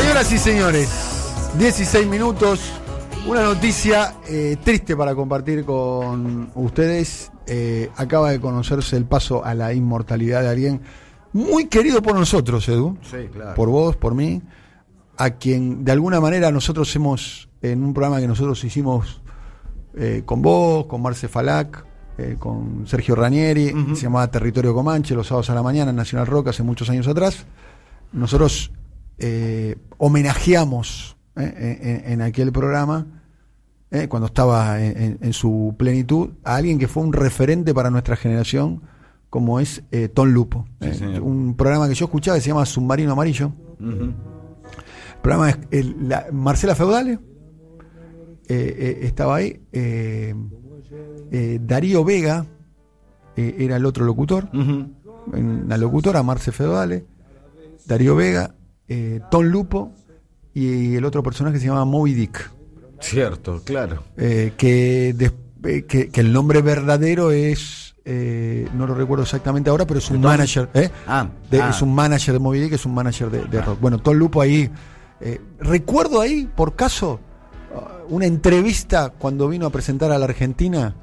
Señoras y señores, 16 minutos. Una noticia eh, triste para compartir con ustedes. Eh, acaba de conocerse el paso a la inmortalidad de alguien muy querido por nosotros, Edu. Sí, claro. Por vos, por mí. A quien de alguna manera nosotros hemos, en un programa que nosotros hicimos eh, con vos, con Marce Falac, con Sergio Ranieri, se llamaba Territorio Comanche, los sábados a la mañana en Nacional Rock hace muchos años atrás. Nosotros eh, homenajeamos eh, en, en aquel programa, eh, cuando estaba en, su plenitud, a alguien que fue un referente para nuestra generación, como es eh, Tom Lupo. Sí, Eh, un programa que yo escuchaba que se llama Submarino Amarillo. El programa es el- la- Marcela Feudale eh, eh, estaba ahí. eh, eh, Darío Vega eh, era el otro locutor. Ujú. en la locutora Marce Feudale, Darío Vega, eh, Tom Lupo y el otro personaje se llama Moby Dick. Cierto, claro. eh, que, eh, que, que el nombre verdadero es. eh, no lo recuerdo exactamente ahora, pero es un manager. ¿eh? Ah, De- ah. Es un manager de Moby Dick, es un manager de, de rock. Bueno, Tom Lupo ahí. eh, recuerdo ahí, por caso, uh, una entrevista cuando vino a presentar a la Argentina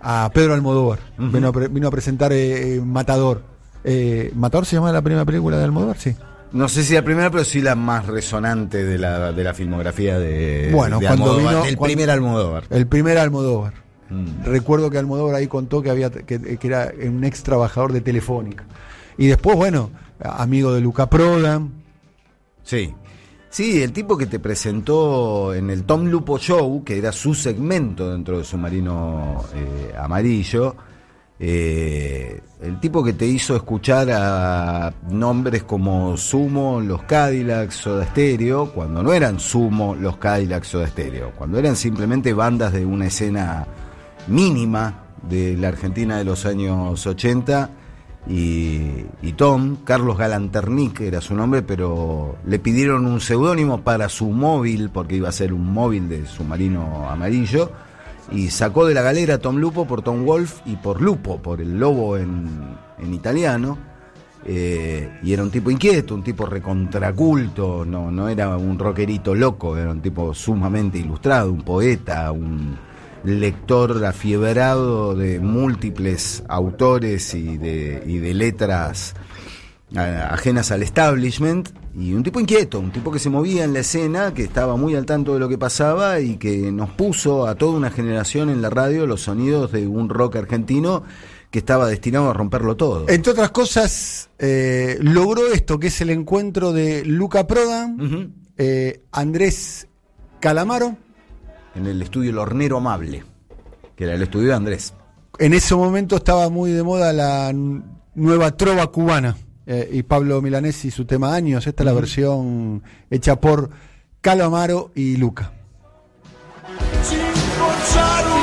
a Pedro Almodóvar. Vino, a pre- vino a presentar eh, Matador. Eh, ¿Matador se llama la primera película de Almodóvar? Sí. No sé si la primera, pero sí la más resonante de la, de la filmografía de, Bueno, de cuando Almodóvar, vino- del cuando- primer Almodóvar. El primer Almodóvar. Mm. Recuerdo que Almodóvar ahí contó que había que, que era un ex trabajador de Telefónica. Y después, bueno, amigo de Luca Prodan. Sí. Sí, el tipo que te presentó en el Tom Lupo Show, que era su segmento dentro de Submarino eh, Amarillo, eh, el tipo que te hizo escuchar a nombres como Sumo, los Cadillacs, Soda Stereo, cuando no eran Sumo, los Cadillacs, Soda Stereo, cuando eran simplemente bandas de una escena mínima de la Argentina de los años 80 y, y Tom, Carlos Galanternick era su nombre, pero le pidieron un seudónimo para su móvil, porque iba a ser un móvil de submarino amarillo, y sacó de la galera a Tom Lupo por Tom Wolf y por Lupo, por el lobo en, en italiano. Eh, y era un tipo inquieto, un tipo recontraculto, no, no era un rockerito loco, era un tipo sumamente ilustrado, un poeta, un lector afiebrado de múltiples autores y de, y de letras ajenas al establishment y un tipo inquieto, un tipo que se movía en la escena, que estaba muy al tanto de lo que pasaba y que nos puso a toda una generación en la radio los sonidos de un rock argentino que estaba destinado a romperlo todo. Entre otras cosas, eh, logró esto, que es el encuentro de Luca Prodan, Ujú. eh, Andrés Calamaro. En el estudio El Hornero Amable, que era el estudio de Andrés. En ese momento estaba muy de moda la nueva trova cubana. Eh, y Pablo Milanesi, su tema Años. Esta es la versión hecha por Calamaro y Luca. Sin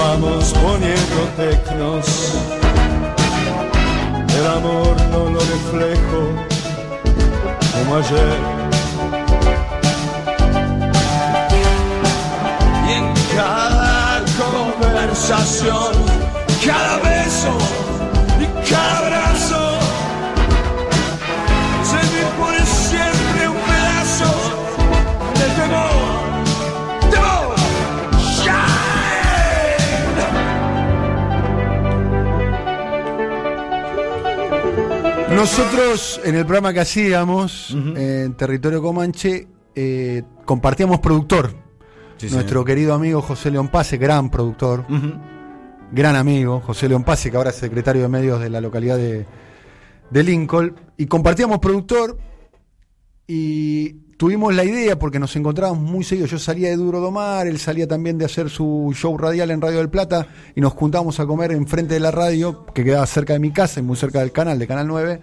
vamos poniendo tecnos. El amor no lo reflejo como ayer. Y en cada conversación, cada beso Nosotros, en el programa que hacíamos, en Territorio Comanche, eh, compartíamos productor. Sí, Nuestro señor. querido amigo José León Pase, gran productor, gran amigo, José León Pase, que ahora es secretario de medios de la localidad de, de Lincoln. Y compartíamos productor y tuvimos la idea, porque nos encontrábamos muy seguidos. Yo salía de Duro Domar, él salía también de hacer su show radial en Radio del Plata y nos juntábamos a comer enfrente de la radio, que quedaba cerca de mi casa y muy cerca del canal, de Canal 9.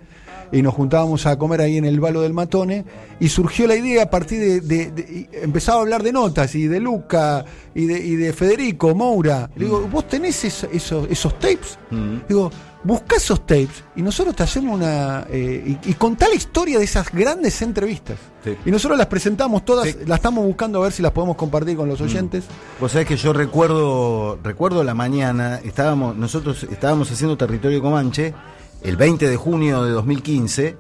y nos juntábamos a comer ahí en el Valo del Matone y surgió la idea a partir de, de- de- y empezaba a hablar de notas y de Luca y de, y de Federico Moura. Le digo, ¿vos tenés eso- esos, esos tapes? Mm. Digo, buscá esos tapes y nosotros te hacemos una. eh, y, y contá la historia de esas grandes entrevistas. Sí. Y nosotros las presentamos todas, Sí. las estamos buscando a ver si las podemos compartir con los oyentes. Vos sabés que yo recuerdo, recuerdo la mañana, estábamos, nosotros estábamos haciendo territorio Comanche el 20 de junio de 2015,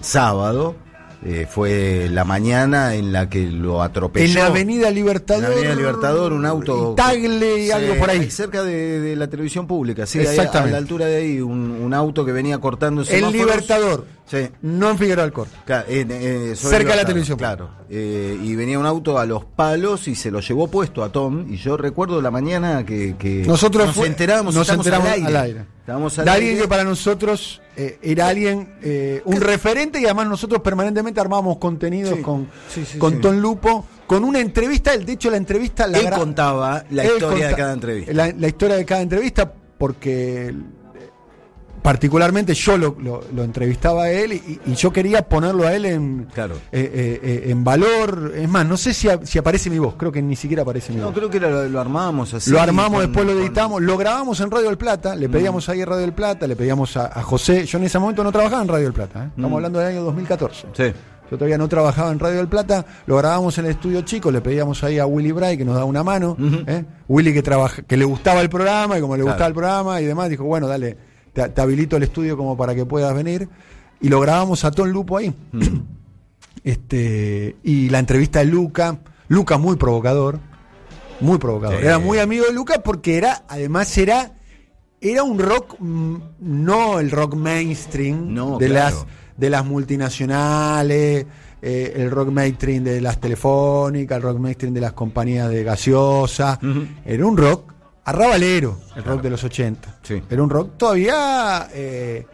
sábado, eh, fue la mañana en la que lo atropelló. En la Avenida Libertador. En la Avenida Libertador, un auto. Tagle y Sí, algo por ahí. Cerca de, de la televisión pública, sí, ahí a- Exactamente. la altura de ahí, un, un auto que venía cortando En semáforos. Libertador. Sí. No en Figueroa del Corte. Claro, en- eh, sobre Cerca de la televisión. Claro. Eh, y venía un auto a los palos y se lo llevó puesto a Tom. Y yo recuerdo la mañana que, que Nosotros nos enteramos, nos enteramos al aire. al aire. Estábamos al De alguien aire. que para nosotros eh, era alguien, eh, un referente y además nosotros permanentemente armábamos contenidos Sí, con, sí, con. Ton Lupo, con una entrevista, de hecho la entrevista... La Él contaba la Él historia de cada entrevista. La, la historia de cada entrevista, porque eh, particularmente yo lo, lo- lo entrevistaba a él y, y yo quería ponerlo a él en, Claro. eh, eh, eh, en valor. Es más, no sé si, a- si aparece mi voz, creo que ni siquiera aparece mi No, voz. creo que lo, lo armábamos así. Lo armamos, con- después lo con- editamos, lo grabamos en Radio del Plata, le pedíamos ahí a Radio del Plata, le pedíamos a, a José, yo en ese momento no trabajaba en Radio del Plata, ¿eh? estamos Mm. hablando del año 2014. Sí. Yo todavía no trabajaba en Radio del Plata, lo grabamos en el estudio chico, le pedíamos ahí a Willy Bray que nos daba una mano. Ujú. ¿eh? Willy que trabaja, que le gustaba el programa y como le Claro. gustaba el programa y demás, dijo, bueno, dale, te, te habilito el estudio como para que puedas venir. Y lo grabamos a Ton Lupo ahí. Mm. este Y la entrevista de Luca, Luca muy provocador, muy provocador. Sí. Era muy amigo de Luca porque era, además era, era un rock, mm, no el rock mainstream No, de claro. las de las multinacionales, eh, el rock mainstream de las telefónicas, el rock mainstream de las compañías de gaseosa. Era un rock arrabalero, el rock de los 80. Sí. Era un rock todavía... eh,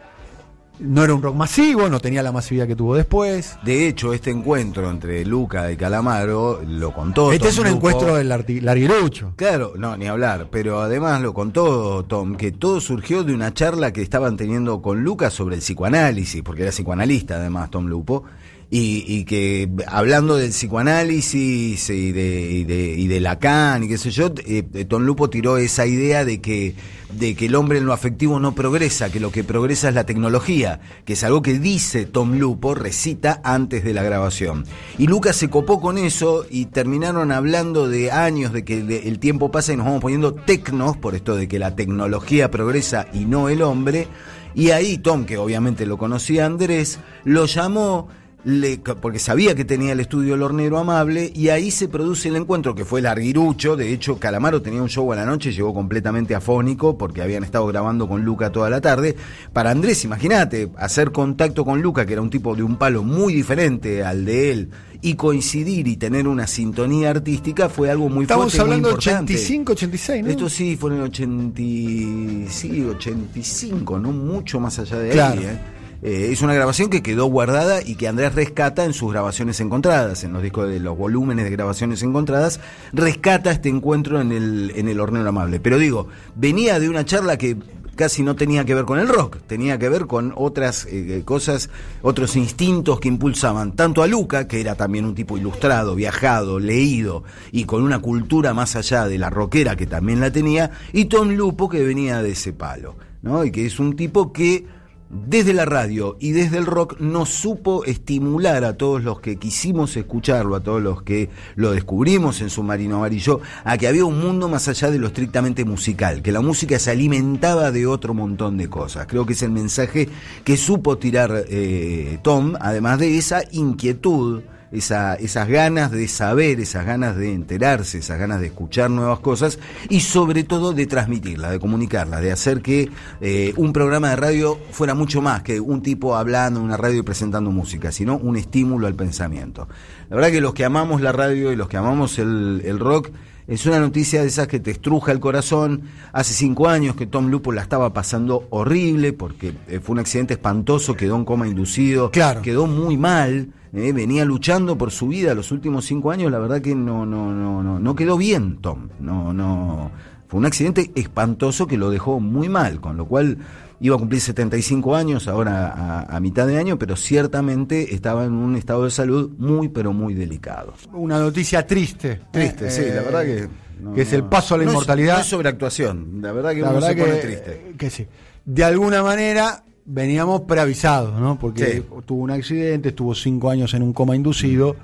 no era un rock masivo, no tenía la masividad que tuvo después. De hecho, este encuentro entre Luca y Calamaro lo contó. Este Tom es un encuentro del larguirucho. Claro, no, ni hablar, pero además lo contó Tom, que todo surgió de una charla que estaban teniendo con Lucas sobre el psicoanálisis, porque era psicoanalista además Tom Lupo, y, y que hablando del psicoanálisis y de, y de, y de Lacan y qué sé yo, eh, Tom Lupo tiró esa idea de que, de que el hombre en lo afectivo no progresa, que lo que progresa es la tecnología, que es algo que dice Tom Lupo, recita antes de la grabación. Y Lucas se copó con eso y terminaron hablando de años, de que el tiempo pasa y nos vamos poniendo tecnos, por esto de que la tecnología progresa y no el hombre. Y ahí Tom, que obviamente lo conocía Andrés, lo llamó le- porque sabía que tenía el estudio El Hornero Amable, y ahí se produce el encuentro, que fue larguirucho, de hecho Calamaro tenía un show a la noche, llegó completamente afónico, porque habían estado grabando con Luca toda la tarde. Para Andrés, imagínate, hacer contacto con Luca, que era un tipo de un palo muy diferente al de él, y coincidir y tener una sintonía artística fue algo muy Estamos fuerte, muy hablando de importante. 85, 86, ¿no? Esto sí fue en el 80, y- sí, 85, no mucho más allá de Claro. ahí. ¿eh? Eh, es una grabación que quedó guardada y que Andrés rescata en sus grabaciones encontradas, en los discos de los volúmenes de grabaciones encontradas, rescata este encuentro en el, en el hornero amable. Pero digo, venía de una charla que casi no tenía que ver con el rock, tenía que ver con otras eh, cosas, otros instintos que impulsaban tanto a Luca, que era también un tipo ilustrado, viajado, leído y con una cultura más allá de la rockera que también la tenía, y Tom Lupo que venía de ese palo, ¿no? Y que es un tipo que desde la radio y desde el rock nos supo estimular a todos los que quisimos escucharlo, a todos los que lo descubrimos en Submarino Amarillo, a que había un mundo más allá de lo estrictamente musical, que la música se alimentaba de otro montón de cosas. Creo que es el mensaje que supo tirar eh, Tom, además de esa inquietud esa, esas ganas de saber, esas ganas de enterarse, esas ganas de escuchar nuevas cosas y sobre todo de transmitirlas, de comunicarlas, de hacer que eh, un programa de radio fuera mucho más que un tipo hablando en una radio y presentando música, sino un estímulo al pensamiento. La verdad que los que amamos la radio y los que amamos el, el rock, es una noticia de esas que te estruja el corazón. Hace cinco años que Tom Lupo la estaba pasando horrible porque eh, fue un accidente espantoso, quedó en coma inducido, Claro. quedó muy mal, eh, venía luchando por su vida los últimos cinco años, la verdad que no, no, no, no, no quedó bien Tom, no, no, fue un accidente espantoso que lo dejó muy mal, con lo cual iba a cumplir 75 años, ahora a, a, mitad de año, pero ciertamente estaba en un estado de salud muy, pero muy delicado. Una noticia triste. Triste, eh, sí, la verdad que... No, que es el paso a la no inmortalidad. Es, no es sobreactuación, la verdad que la uno verdad se que, pone triste. Que sí. De alguna manera veníamos preavisados, ¿no? Porque Sí. tuvo un accidente, estuvo cinco años en un coma inducido.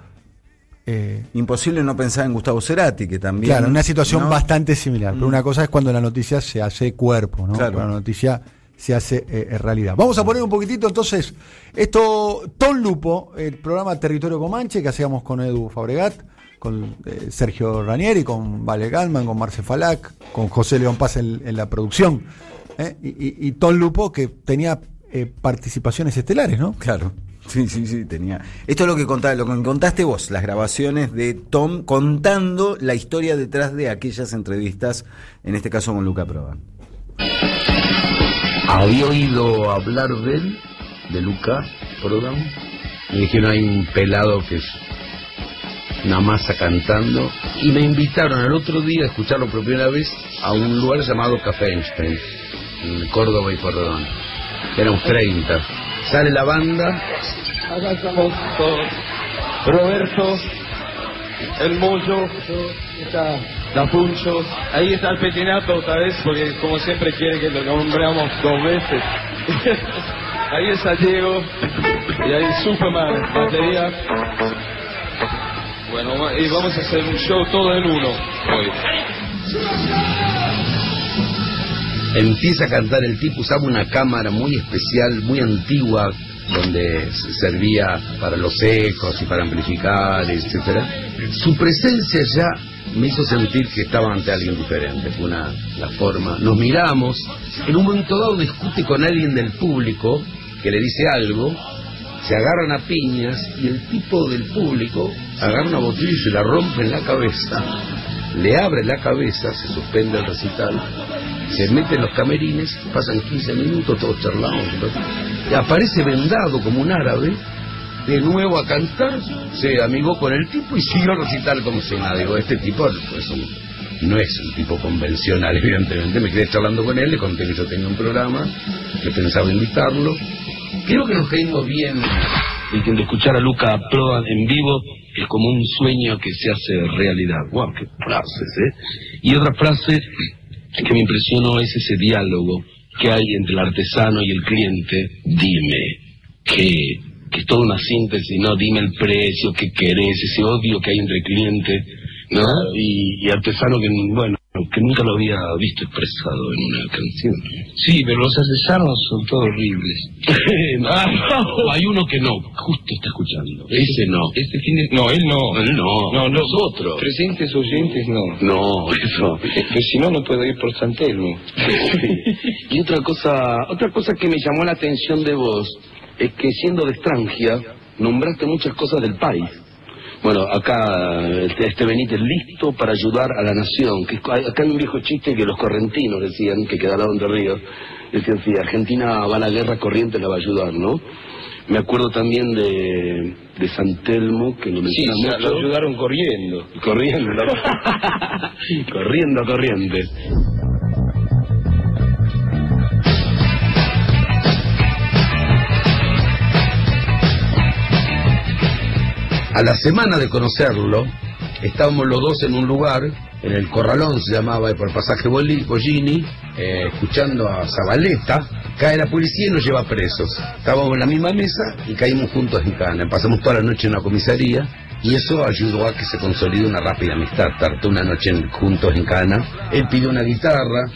Eh, Imposible no pensar en Gustavo Cerati, que también... Claro, una situación ¿no? bastante similar. Pero Mm. una cosa es cuando la noticia se hace cuerpo, ¿no? Claro. Cuando la noticia se hace eh, realidad. Vamos a poner un poquitito entonces esto, Ton Lupo, el programa Territorio Comanche que hacíamos con Edu Fabregat, con eh, Sergio Ranieri, con Vale Galman, con Marce Falac, con José León Paz en, en la producción. ¿eh? Y, y, y Ton Lupo que tenía eh, participaciones estelares, ¿no? Claro. Sí, sí, sí, tenía. Esto es lo que contaste, lo que contaste vos, las grabaciones de Tom contando la historia detrás de aquellas entrevistas, en este caso con Luca Prodan. Había oído hablar de él, de Luca Prodan. Me dijeron hay un pelado que es una masa cantando. Y me invitaron al otro día a escucharlo por primera vez a un lugar llamado Café Einstein, en Córdoba y Porredón. Éramos 30. Sale la banda. Roberto, el Moyo, la Puncho, ahí está el Petinato otra vez, porque como siempre quiere que lo nombramos dos veces. ahí está Diego, y ahí Superman, batería. Bueno, y vamos a hacer un show todo en uno hoy. Empieza a cantar el tipo, usaba una cámara muy especial, muy antigua, donde se servía para los ecos y para amplificar, etcétera. Su presencia ya me hizo sentir que estaba ante alguien diferente, fue una la forma. Nos miramos, en un momento dado discute con alguien del público que le dice algo, se agarran a piñas y el tipo del público agarra una botella y se la rompe en la cabeza. Le abre la cabeza, se suspende el recital, se mete en los camerines, pasan 15 minutos, todos charlamos. y aparece vendado como un árabe, de nuevo a cantar, se amigó con el tipo y siguió el recital como si nada. Digo, este tipo pues, no es un tipo convencional, evidentemente. Me quedé charlando con él, le conté que yo tenía un programa, que pensaba invitarlo. Creo que nos caímos bien. y que el de escuchar a Luca Prodan en vivo es como un sueño que se hace realidad. ¡Wow! ¡Qué frases, eh! Y otra frase que me impresionó es ese diálogo que hay entre el artesano y el cliente. Dime, que, que es toda una síntesis, ¿no? Dime el precio, qué querés, ese odio que hay entre cliente, ¿no? Y, y artesano que, bueno, que nunca lo había visto expresado en una canción. Sí, pero los artesanos son todos horribles. no, hay uno que no, justo está escuchando. Ese no. Este fin de... No, él no. Él no, No, no. nosotros. Presentes oyentes no. No, eso. Pues si no, no puedo ir por San Telmo. y otra cosa, otra cosa que me llamó la atención de vos es que siendo de extranjera nombraste muchas cosas del país. Bueno, acá este, este Benítez listo para ayudar a la nación. Que, acá hay un viejo chiste que los correntinos decían, que quedaron entre ríos, decían, si Argentina va a la guerra, Corrientes la va a ayudar, ¿no? Me acuerdo también de, de San Telmo, que lo Sí, menciona se- mucho. lo ayudaron corriendo. Corriendo, corriendo a Corrientes. A la semana de conocerlo, estábamos los dos en un lugar, en el Corralón se llamaba, por el pasaje Bollini, eh, escuchando a Zabaleta, cae la policía y nos lleva presos. Estábamos en la misma mesa y caímos juntos en Cana. Pasamos toda la noche en la comisaría y eso ayudó a que se consolide una rápida amistad. Tardó una noche juntos en Cana. Él pidió una guitarra,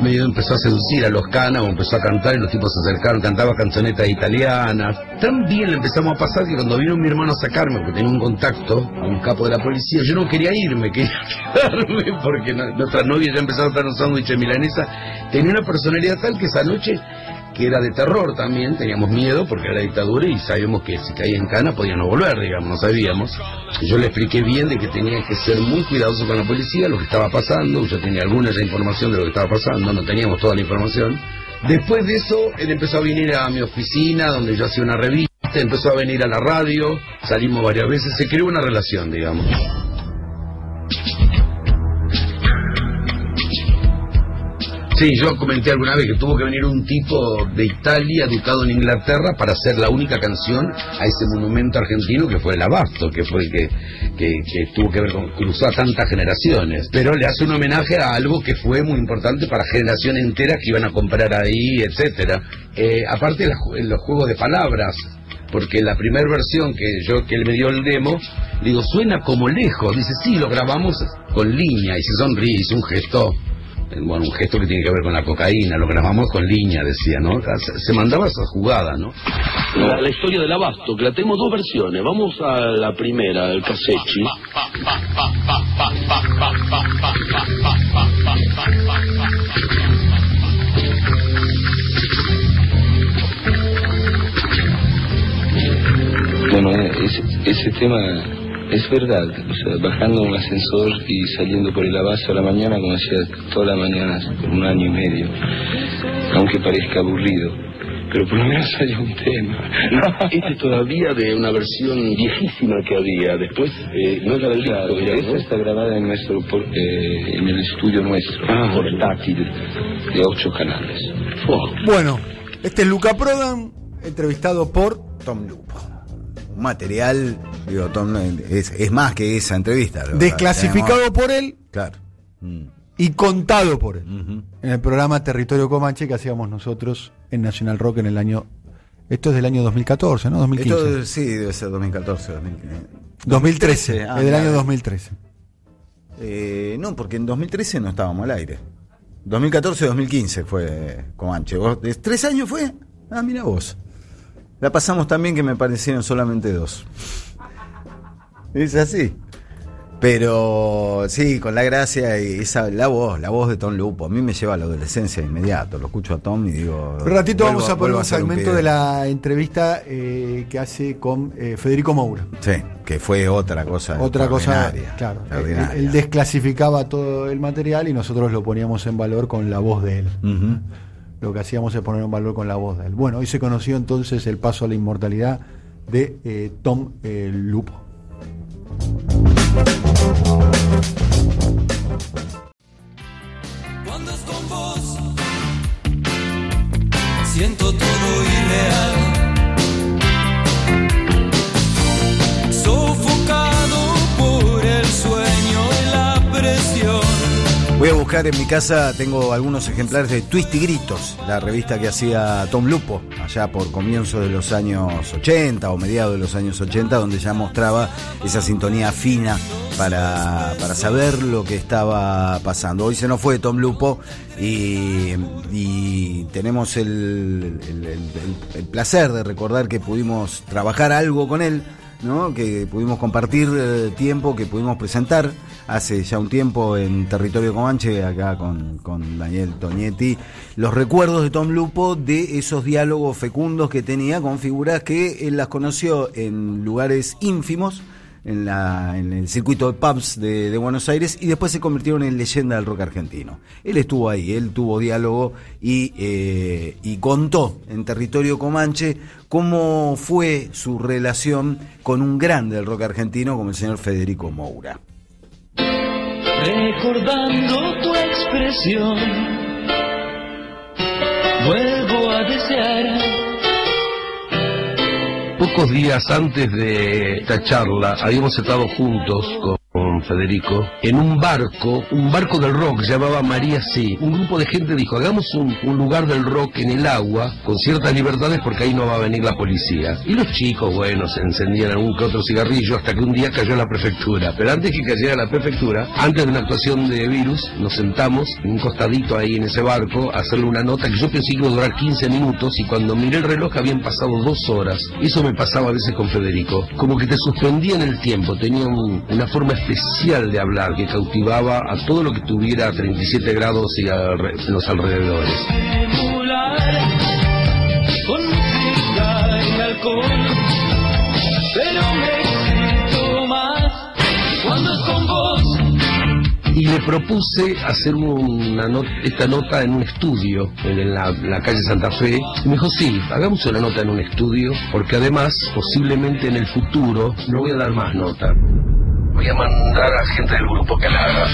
medio empezó a seducir a los canas o empezó a cantar y los tipos se acercaron, cantaba canzonetas italianas. Tan bien le empezamos a pasar que cuando vino mi hermano a sacarme, porque tenía un contacto a un capo de la policía, yo no quería irme, quería quedarme porque nuestra novia ya empezaba a estar un sándwich de milanesa. Tenía una personalidad tal que esa noche que era de terror también, teníamos miedo porque era dictadura y sabíamos que si caía en cana podía no volver, digamos, no sabíamos. Yo le expliqué bien de que tenía que ser muy cuidadoso con la policía, lo que estaba pasando, yo tenía alguna ya información de lo que estaba pasando, no teníamos toda la información. Después de eso, él empezó a venir a mi oficina donde yo hacía una revista empezó a venir a la radio, salimos varias veces, se creó una relación, digamos. Sí, yo comenté alguna vez que tuvo que venir un tipo de Italia, educado en Inglaterra, para hacer la única canción a ese monumento argentino que fue el Abasto, que fue el que, que, que tuvo que ver con cruzar tantas generaciones. Pero le hace un homenaje a algo que fue muy importante para generaciones enteras que iban a comprar ahí, etcétera. Eh, aparte ju- los juegos de palabras, porque la primera versión que yo que él me dio el demo, le digo, suena como lejos. Dice, sí, lo grabamos con línea, y se sonríe, hizo un gesto bueno, un gesto que tiene que ver con la cocaína, lo grabamos con línea, decía, ¿no? Se, se mandaba esa jugada, ¿no? La, la historia del abasto, que la tenemos dos versiones. Vamos a la primera, el Casechi. Bueno, eh, ese, ese tema es verdad. O sea, bajando un ascensor y saliendo por el abasto a la mañana, como hacía todas las mañanas por un año y medio. Aunque parezca aburrido. Pero por lo menos hay un tema. Este es todavía de una versión viejísima que había. Después, eh, no era del disco, era, Esta ¿no? está grabada en nuestro por- eh, en el estudio nuestro, Ah, portátil, de ocho canales. Oh, Bueno, este es Luca Prodan, entrevistado por Tom Lupo. Material, digo, Tom, es, es más que esa entrevista. desclasificado Tenemos- por él Claro. Mm. y contado por él. Ujú. En el programa Territorio Comanche que hacíamos nosotros en National Rock en el año. Esto es del año 2014, ¿no? 2015. Esto sí, debe ser 2014, 2015. 2013, Ah, es del año claro. 2013. Eh, no, porque en 2013 no estábamos al aire. 2014-2015 fue Comanche. ¿Vos- ¿de ¿Tres años fue? Ah, mira vos. La pasamos también que me parecieron solamente dos. Es así. Pero sí, con la gracia y esa, la voz, la voz de Tom Lupo. A mí me lleva a la adolescencia de inmediato. Lo escucho a Tom y digo. Un ratito vamos a poner un segmento pibe. de la entrevista eh, que hace con eh, Federico Moura. Sí, que fue otra cosa. Otra cosa, claro. Él, él desclasificaba todo el material y nosotros lo poníamos en valor con la voz de él. Ujú. Lo que hacíamos es poner en valor con la voz de él. Bueno, hoy se conoció entonces el paso a la inmortalidad de eh, Tom eh, Lupo. Cuando siento todo Voy a buscar en mi casa, tengo algunos ejemplares de Twist y Gritos, la revista que hacía Tom Lupo, allá por comienzos de los años 80 o mediados de los años 80, donde ya mostraba esa sintonía fina para, para saber lo que estaba pasando. Hoy se nos fue Tom Lupo y, tenemos el placer de recordar que pudimos trabajar algo con él. ¿No? que pudimos compartir eh, tiempo, que pudimos presentar hace ya un tiempo en Territorio Comanche, acá con, con Daniel Toñetti, los recuerdos de Tom Lupo de esos diálogos fecundos que tenía con figuras que él las conoció en lugares ínfimos, en, el circuito de pubs de, de Buenos Aires y después se convirtieron en leyenda del rock argentino. Él estuvo ahí, él tuvo diálogo y, eh, y contó en territorio comanche cómo fue su relación con un grande del rock argentino como el señor Federico Moura. Recordando tu expresión, vuelvo a desear. Pocos días antes de esta charla habíamos estado juntos con Federico en un barco, un barco del rock llamaba María Sí. Un grupo de gente dijo, hagamos un, lugar del rock en el agua con ciertas libertades porque ahí no va a venir la policía. Y los chicos, bueno, se encendían algún que otro cigarrillo hasta que un día cayó la prefectura. Pero antes que cayera la prefectura, antes de una actuación de virus, nos sentamos en un costadito ahí en ese barco a hacerle una nota que yo pensé que iba a durar 15 minutos y cuando miré el reloj habían pasado dos horas. Eso me pasaba a veces con Federico. Como que te suspendía en el tiempo, tenía un- una forma especial de hablar que cautivaba a todo lo que tuviera 37 grados y en los alrededores. Y le propuse hacer una not- esta nota en un estudio en la, la calle Santa Fe. Y me dijo, sí, hagamos una nota en un estudio, porque además, posiblemente en el futuro, no voy a dar más nota. A mandar a gente del grupo que la haga.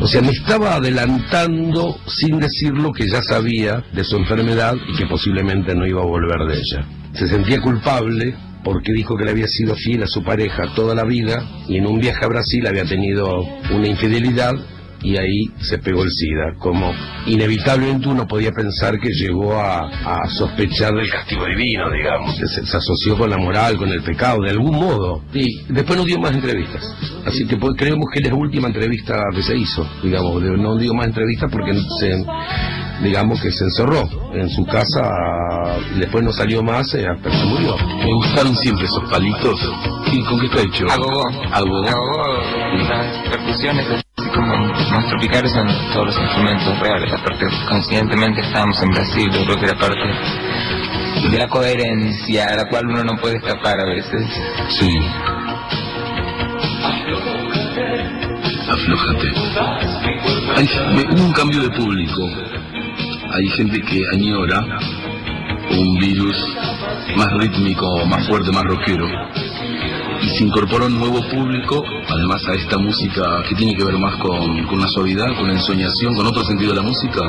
O sea, me estaba adelantando sin decir lo que ya sabía de su enfermedad y que posiblemente no iba a volver de ella. Se sentía culpable porque dijo que le había sido fiel a su pareja toda la vida y en un viaje a Brasil había tenido una infidelidad y ahí se pegó el SIDA, como inevitablemente uno podía pensar que llegó a, a sospechar del castigo divino, digamos, que se, se asoció con la moral, con el pecado, de algún modo. Y después no dio más entrevistas. Así que pues, creemos que es la última entrevista que se hizo, digamos, de- no dio más entrevistas porque se, digamos que se encerró en su casa y después no salió más eh, hasta que se murió. Me gustaron siempre esos palitos. ¿Y con qué está hecho? Agogó. Agogó. Agogó, las percusiones así como más tropicales son todos los instrumentos reales. Aparte, conscientemente estábamos en Brasil, yo creo que era parte de la coherencia a la cual uno no puede escapar a veces. Sí. Aflójate. Hay, hubo un cambio de público. Hay gente que añora un virus más rítmico, más fuerte, más rockero. Y se incorpora un nuevo público, además a esta música que tiene que ver más con, con la suavidad, con la ensoñación, con otro sentido de la música.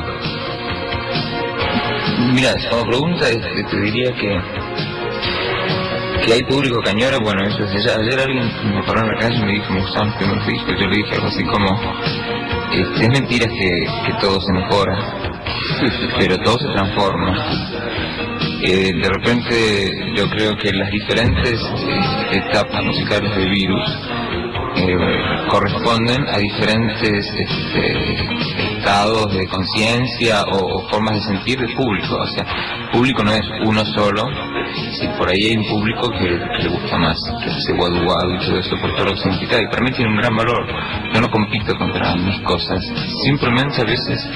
Mira, como pregunta te diría que que hay público que añora, bueno, eso es ayer, alguien me paró en la calle y me dijo, me gustaban los primeros discos, yo le dije algo así como, este, es mentira que, que todo se mejora, pero todo se transforma. Eh, de repente yo creo que las diferentes eh, etapas musicales del virus eh, corresponden a diferentes este, estados de conciencia o, o formas de sentir del público. O sea, público no es uno solo. Si por ahí hay un público que, le gusta más, ese guadu guadu y todo eso por todo lo que y para mí tiene un gran valor. Yo no compito contra mis cosas. Simplemente a veces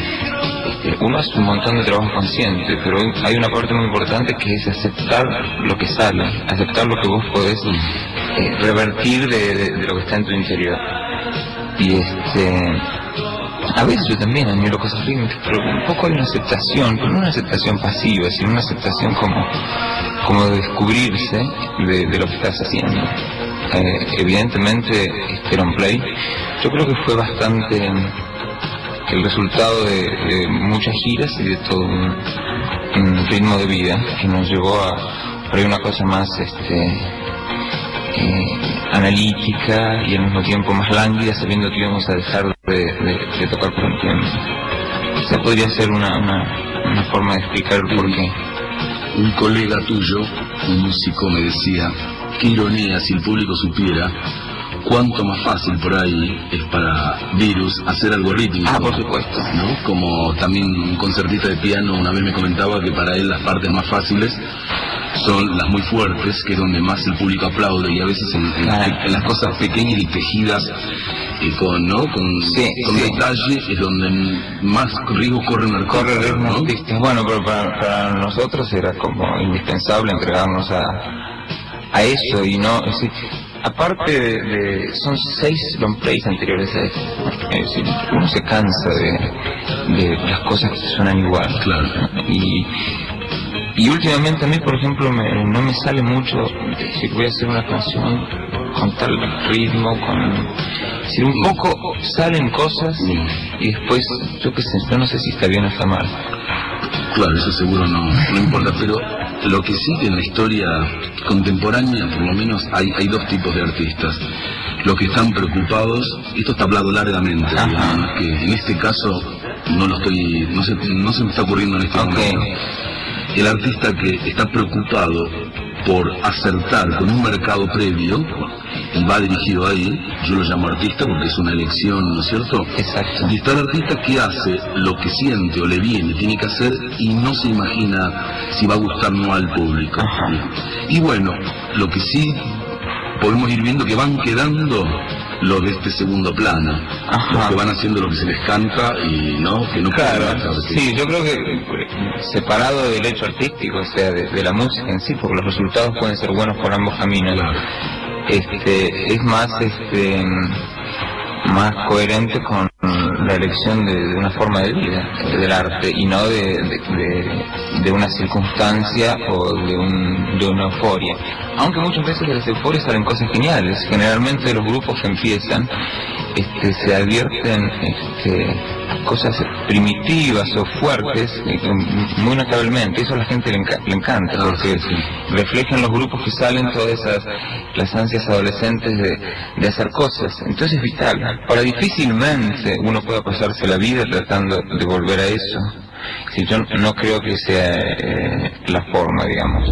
este, uno hace un montón de trabajo consciente, pero hay una parte muy importante que es aceptar lo que sale, aceptar lo que vos podés eh, revertir de lo que está en tu interior. Y este, a veces yo también añoro cosas rítmicas, pero un poco hay una aceptación, pero no una aceptación pasiva, sino una aceptación como, como de descubrirse de, lo que estás haciendo. Eh, evidentemente, Speron Play, yo creo que fue bastante el resultado de, muchas giras y de todo un, ritmo de vida que nos llevó a por una cosa más este eh, analítica y al mismo tiempo más lánguida sabiendo que íbamos a dejar de, de- de tocar un tiempo. Esa podría ser una, una, una forma de explicar por qué. Un colega tuyo, un músico, me decía, qué ironía si el público supiera cuánto más fácil por ahí es para Virus hacer algo rítmico. Ah, por supuesto. ¿no? Como también un concertista de piano una vez me comentaba que para él las partes más fáciles son las muy fuertes, que es donde más el público aplaude y a veces en, en las, pe- en las cosas pequeñas y tejidas eh, con, ¿no? con, Sí, con sí. detalle es donde más riesgo corre un artista. Corre ¿no? artista. Bueno, pero para, para nosotros era como indispensable entregarnos a, a eso y no. es decir, aparte de, de- Son seis long plays anteriores a. ¿no? Es decir, uno se cansa de, de las cosas que suenan igual. Claro. Y, y últimamente a mí, por ejemplo, me- no me sale mucho decir voy a hacer una canción con tal ritmo, con... Decir, un poco salen cosas y después, yo qué sé, yo no sé si está bien o está mal. Claro, eso seguro no, no importa, pero lo que sí que en la historia contemporánea, por lo menos, hay, hay dos tipos de artistas. Los que están preocupados, esto está hablado largamente, digamos, que en este caso no lo estoy, no se, no se me está ocurriendo en este momento. El artista que está preocupado por acertar con un mercado previo y va dirigido ahí, yo lo llamo artista porque es una elección, ¿no es cierto? Exacto. Y está el artista que hace lo que siente o le viene, tiene que hacer y no se imagina si va a gustar o no al público. Ajá. Y bueno, lo que sí podemos ir viendo que van quedando los de este segundo plano, Ajá. los que van haciendo lo que se les canta y no, que no Claro, que- sí, yo creo que eh, separado del hecho artístico, o sea, de, de la música en sí, porque los resultados pueden ser buenos por ambos caminos. Claro. Este, es más, este, más coherente con la elección de, una forma de vida del arte y no de, de- una circunstancia o de, un- de una euforia. Aunque muchas veces de las euforias salen cosas geniales. Generalmente los grupos que empiezan este, se advierten este, cosas primitivas o fuertes muy notablemente. Eso a la gente le, enca- le encanta porque reflejan los grupos que salen todas esas las ansias adolescentes de, de hacer cosas. Entonces es vital. Ahora difícilmente uno pueda pasarse la vida tratando de volver a eso. Si yo no creo que sea eh, la forma, digamos.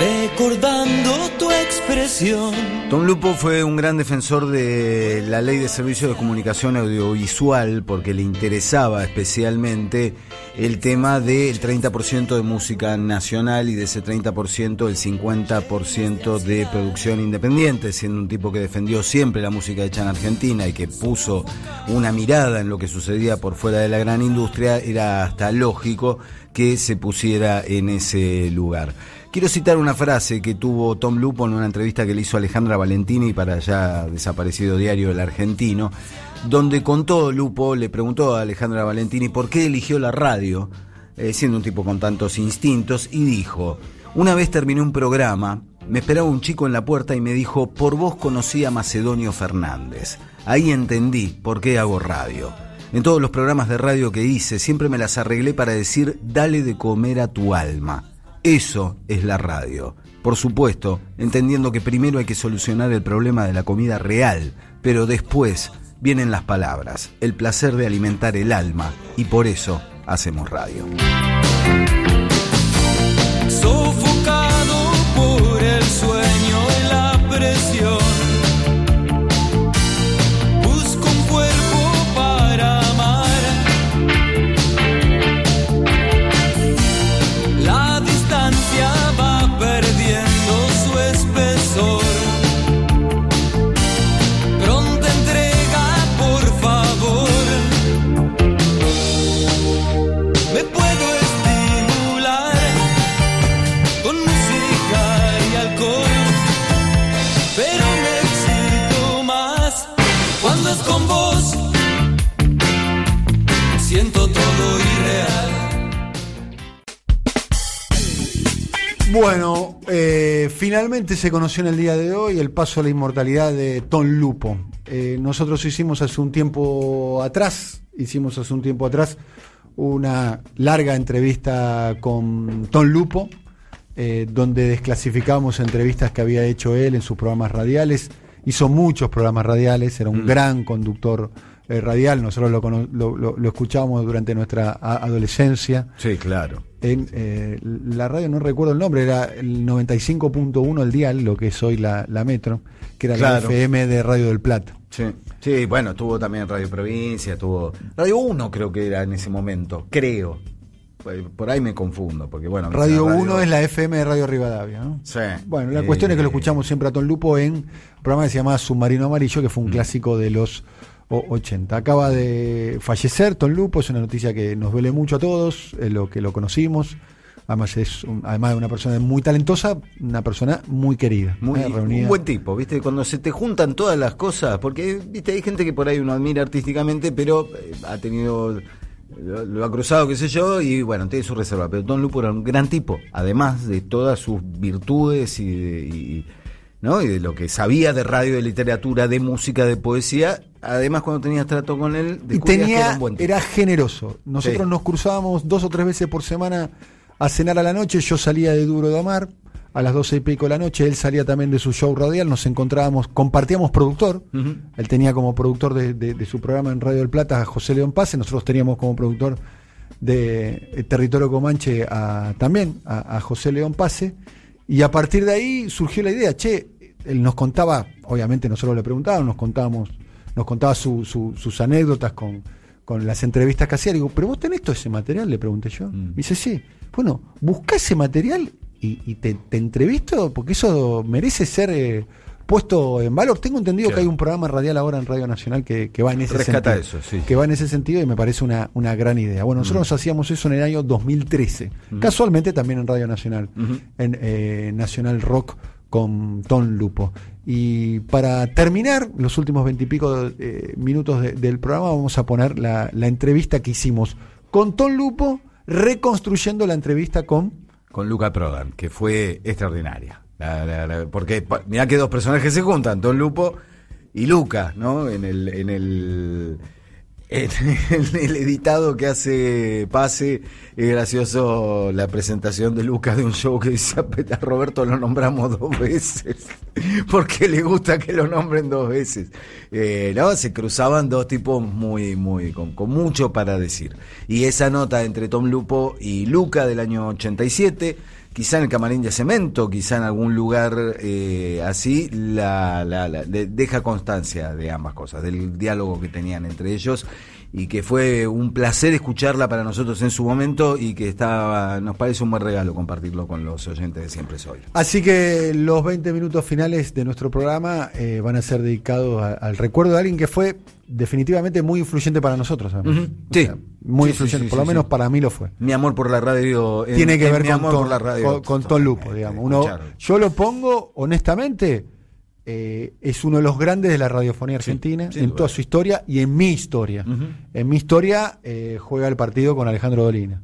Recordando tu expresión. Lupo fue un gran defensor de la ley de servicios de comunicación audiovisual porque le interesaba especialmente el tema del 30% de música nacional y de ese 30% el 50% de producción independiente, siendo un tipo que defendió siempre la música hecha en Argentina y que puso una mirada en lo que sucedía por fuera de la gran industria, era hasta lógico que se pusiera en ese lugar. Quiero citar una frase que tuvo Tom Lupo en una entrevista que le hizo Alejandra Valentini para ya desaparecido diario El Argentino, donde contó Lupo, le preguntó a Alejandra Valentini por qué eligió la radio, eh, siendo un tipo con tantos instintos, y dijo, una vez terminé un programa, me esperaba un chico en la puerta y me dijo, por vos conocí a Macedonio Fernández. Ahí entendí por qué hago radio. En todos los programas de radio que hice, siempre me las arreglé para decir, dale de comer a tu alma. Eso es la radio. Por supuesto, entendiendo que primero hay que solucionar el problema de la comida real, pero después vienen las palabras, el placer de alimentar el alma, y por eso hacemos radio. Bueno, eh, finalmente se conoció en el día de hoy el paso a la inmortalidad de Tom Lupo. Eh, nosotros hicimos hace un tiempo atrás, hicimos hace un tiempo atrás una larga entrevista con Tom Lupo, eh, donde desclasificamos entrevistas que había hecho él en sus programas radiales. Hizo muchos programas radiales, era un gran conductor eh, radial, nosotros lo, lo, lo- durante nuestra adolescencia. Sí, claro. En eh, la radio, no recuerdo el nombre, era el 95.1 el dial, lo que es hoy la, la Metro, que era Claro. la FM de Radio del Plata. Sí. Sí, bueno, tuvo también Radio Provincia, tuvo Radio 1 creo que era en ese momento, creo. Por- ahí me confundo, porque bueno... Radio 1 es la FM de Radio Rivadavia, ¿no? Sí. Bueno, la Eh, cuestión es que lo escuchamos siempre a Tom Lupo en un programa que se llamaba Submarino Amarillo, que fue un clásico de los o- 80. Acaba de fallecer Tom Lupo, es una noticia que nos duele mucho a todos, eh, lo que lo conocimos. Además es un- además de una persona muy talentosa, una persona muy querida. Muy, eh, reunida. un buen tipo, ¿viste? Cuando se te juntan todas las cosas, porque, ¿viste? Hay gente que por ahí uno admira artísticamente, pero eh, ha tenido, lo, lo ha cruzado, qué sé yo, y bueno, tiene su reserva. Pero Don Lupo era un gran tipo, además de todas sus virtudes y, de, y- ¿no? y de lo que sabía de radio, de literatura, de música, de poesía. Además, cuando tenías trato con él, y que tenía, era un buen tipo. era generoso. Nosotros Sí. nos cruzábamos dos o tres veces por semana a cenar a la noche. Yo salía de Duro de Amar a las doce y pico de la noche. Él salía también de su show radial. Nos encontrábamos, compartíamos productor. Él tenía como productor de, de- de su programa en Radio del Plata a José León Pase. Nosotros teníamos como productor de eh, Territorio Comanche a, también a, a José León Pase. Y a partir de ahí surgió la idea, che, él nos contaba, obviamente nosotros le preguntábamos, nos contábamos, nos contaba su- su- sus anécdotas con, con las entrevistas que hacía. Digo, ¿pero vos tenés todo ese material? Le pregunté yo. Me dice, sí. Bueno, buscá ese material y, y te, te entrevisto porque eso merece ser eh, puesto en valor. Tengo entendido Claro. que hay un programa radial ahora en Radio Nacional que, que va en ese Rescata sentido. eso, sí. Que va en ese sentido y me parece una, una gran idea. Bueno, nosotros nos hacíamos eso en el año 2013. Casualmente también en Radio Nacional. En eh, Nacional Rock con Tom Lupo. Y para terminar los últimos veintipico eh, minutos de- del programa, vamos a poner la, entrevista que hicimos con Ton Lupo, reconstruyendo la entrevista con. con Luca Prodan, que fue extraordinaria. La- la- porque mirá que dos personajes se juntan, Don Lupo y Luca, ¿no? En el, en el, en el editado que hace Pase, es gracioso la presentación de Luca de un show que dice a Roberto lo nombramos dos veces, porque le gusta que lo nombren dos veces. Eh, no, se cruzaban dos tipos muy, muy, con, con mucho para decir. Y esa nota entre Tom Lupo y Luca del año 87, quizá en el camarín de cemento, quizá en algún lugar eh, así, la, la- la- de- deja constancia de ambas cosas, del diálogo que tenían entre ellos y que fue un placer escucharla para nosotros en su momento y que estaba, nos parece un buen regalo compartirlo con los oyentes de Siempre Soy. Así que los 20 minutos finales de nuestro programa eh, van a ser dedicados al recuerdo de alguien que fue definitivamente muy influyente para nosotros. O sí. sea, muy Sí, influyente, sí, por lo menos para mí lo fue. Mi amor por la radio. en- Tiene que en ver mi con, amor Ton- por la radio. con- con Ton Lupo, digamos. Uno, yo lo pongo, honestamente, eh, es uno de los grandes de la radiofonía argentina, en toda su historia y en mi historia. En mi historia eh, juega el partido con Alejandro Dolina.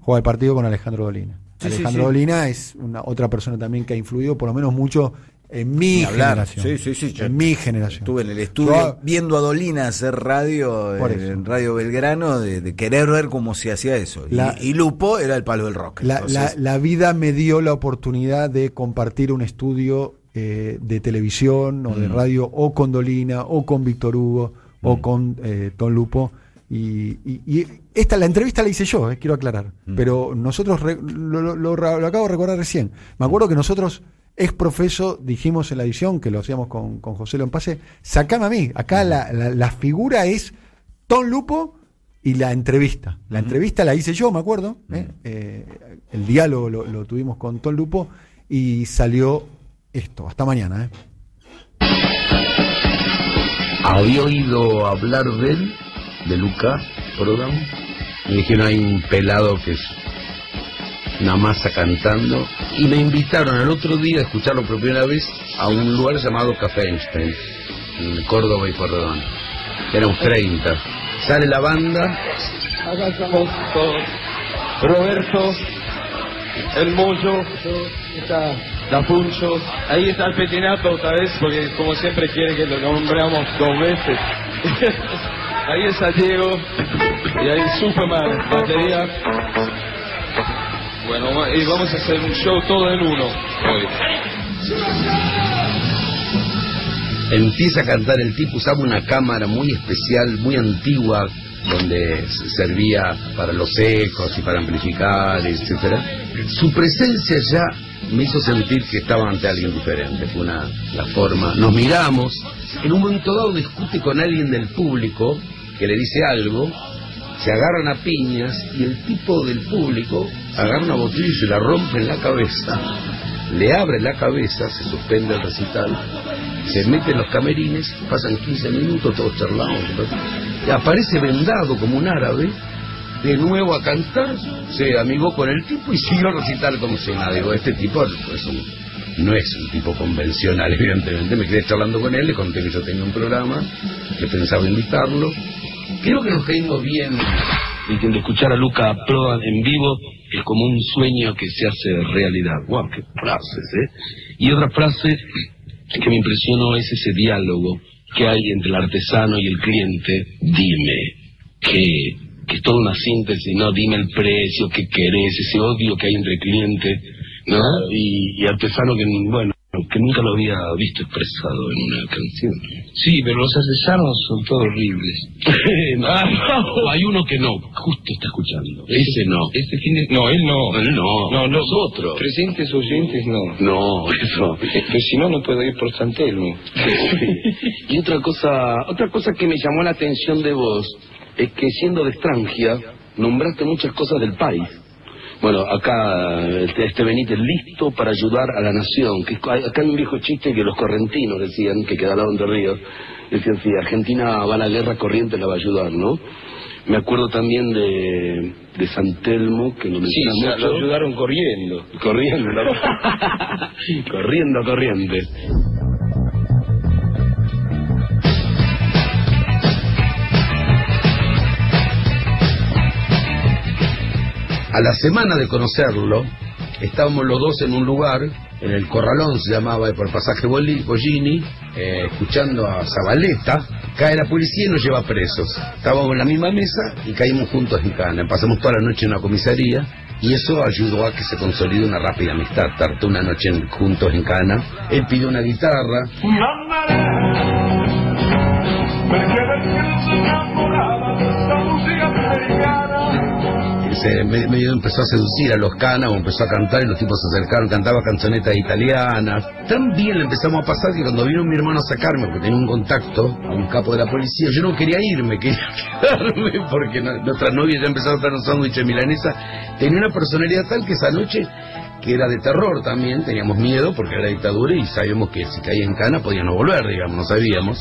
Juega el partido con Alejandro Dolina. Alejandro. Dolina es una otra persona también que ha influido por lo menos mucho en mi generación. Sí, sí, sí, yo En mi generación. Estuve en el estudio Yo- viendo a Dolina hacer radio eh, en Radio Belgrano, de, de querer ver cómo se hacía eso. Y- La- y, Lupo era el palo del rock. La, Entonces, la- la vida me dio la oportunidad de compartir un estudio eh, de televisión o de Mm. radio o con Dolina o con Víctor Hugo o con eh, Ton Lupo. Y, y- y esta la entrevista la hice yo, eh, quiero aclarar. Mm. Pero nosotros, re- lo, lo- lo- lo acabo de recordar recién. Me acuerdo que nosotros, ex profeso, dijimos en la edición, que lo hacíamos con, con José Lompase, sacame a mí. Acá la, la- la figura es Ton Lupo y la entrevista. La entrevista la hice yo, me acuerdo. ¿eh? Eh, el diálogo lo, lo tuvimos con Ton Lupo y salió esto. Hasta mañana. ¿eh? Había oído hablar de él, de Luca Prodan. Me dijeron hay un pelado que es una masa cantando. Y me invitaron al otro día a escucharlo por primera vez a un lugar llamado Café Einstein, en Córdoba y Porredón. Éramos 30. Sale la banda. Roberto, el Moyo, la Funcho, ahí está el Petinato otra vez, porque como siempre quiere que lo nombramos dos veces. ahí está Diego, y ahí Superman, batería. Bueno, y vamos a hacer un show todo en uno hoy. empieza a cantar el tipo, usaba una cámara muy especial, muy antigua, donde servía para los ecos y para amplificar, etcétera. Su presencia ya me hizo sentir que estaba ante alguien diferente, fue una la forma. Nos miramos, en un momento dado discute con alguien del público que le dice algo, se agarran a piñas y el tipo del público agarra una botella y se la rompe en la cabeza. Le abre la cabeza, se suspende el recital, se mete en los camerines, pasan 15 minutos todos charlando, y aparece vendado como un árabe, de nuevo a cantar, se amigó con el tipo y siguió a recitar como si nada. Digo, este tipo es un- no es un tipo convencional, evidentemente. Me quedé charlando con él, le conté que yo tenía un programa, que pensaba invitarlo. Creo que nos caímos bien. Y que escuchar a Luca Prodan en vivo es como un sueño que se hace realidad. ¡Wow! ¡Qué frases, eh! Y otra frase que me impresionó es ese diálogo que hay entre el artesano y el cliente. Dime, que, que es toda una síntesis, ¿no? Dime el precio, qué querés, ese odio que hay entre cliente, ¿no? Y, y artesano que, bueno, que nunca lo había visto expresado en una canción. Sí, pero los artesanos son todos horribles. no, hay uno que no, justo está escuchando. Ese no. Este fin de... No, él no. Él no, No, no. nosotros. Presentes oyentes, no. No, eso. Pero si no, no puedo ir por San Telmo. Y otra cosa, otra cosa que me llamó la atención de vos es que siendo de Estrangia nombraste muchas cosas del país. Bueno, acá este, este Benítez listo para ayudar a la nación. Que acá hay un viejo chiste que los correntinos decían, que queda al lado de Ríos, decían, si Argentina va a la guerra, Corrientes la va a ayudar, ¿no? Me acuerdo también de, de San Telmo, que lo Sí, menciona ya mucho. lo ayudaron corriendo. Corriendo, corriendo, corriente. A la semana de conocerlo, estábamos los dos en un lugar, en el Corralón se llamaba, por el pasaje Bolli- Bollini, eh, escuchando a Zabaleta. Cae la policía y nos lleva presos. Estábamos en la misma mesa y caímos juntos en cana. Pasamos toda la noche en una comisaría y eso ayudó a que se consolide una rápida amistad. Tartó una noche juntos en cana. Él pidió una guitarra, se me- medio empezó a seducir a los canas o empezó a cantar y los tipos se acercaron, cantaba canzonetas italianas. Tan bien le empezamos a pasar que cuando vino mi hermano a sacarme, porque tenía un contacto, a un capo de la policía, yo no quería irme, quería quedarme, porque nuestra novia ya empezaba a estar un sándwich de milanesa. Tenía una personalidad tal que esa noche que era de terror también, teníamos miedo porque era dictadura y sabíamos que si caía en cana podía no volver, digamos, no sabíamos.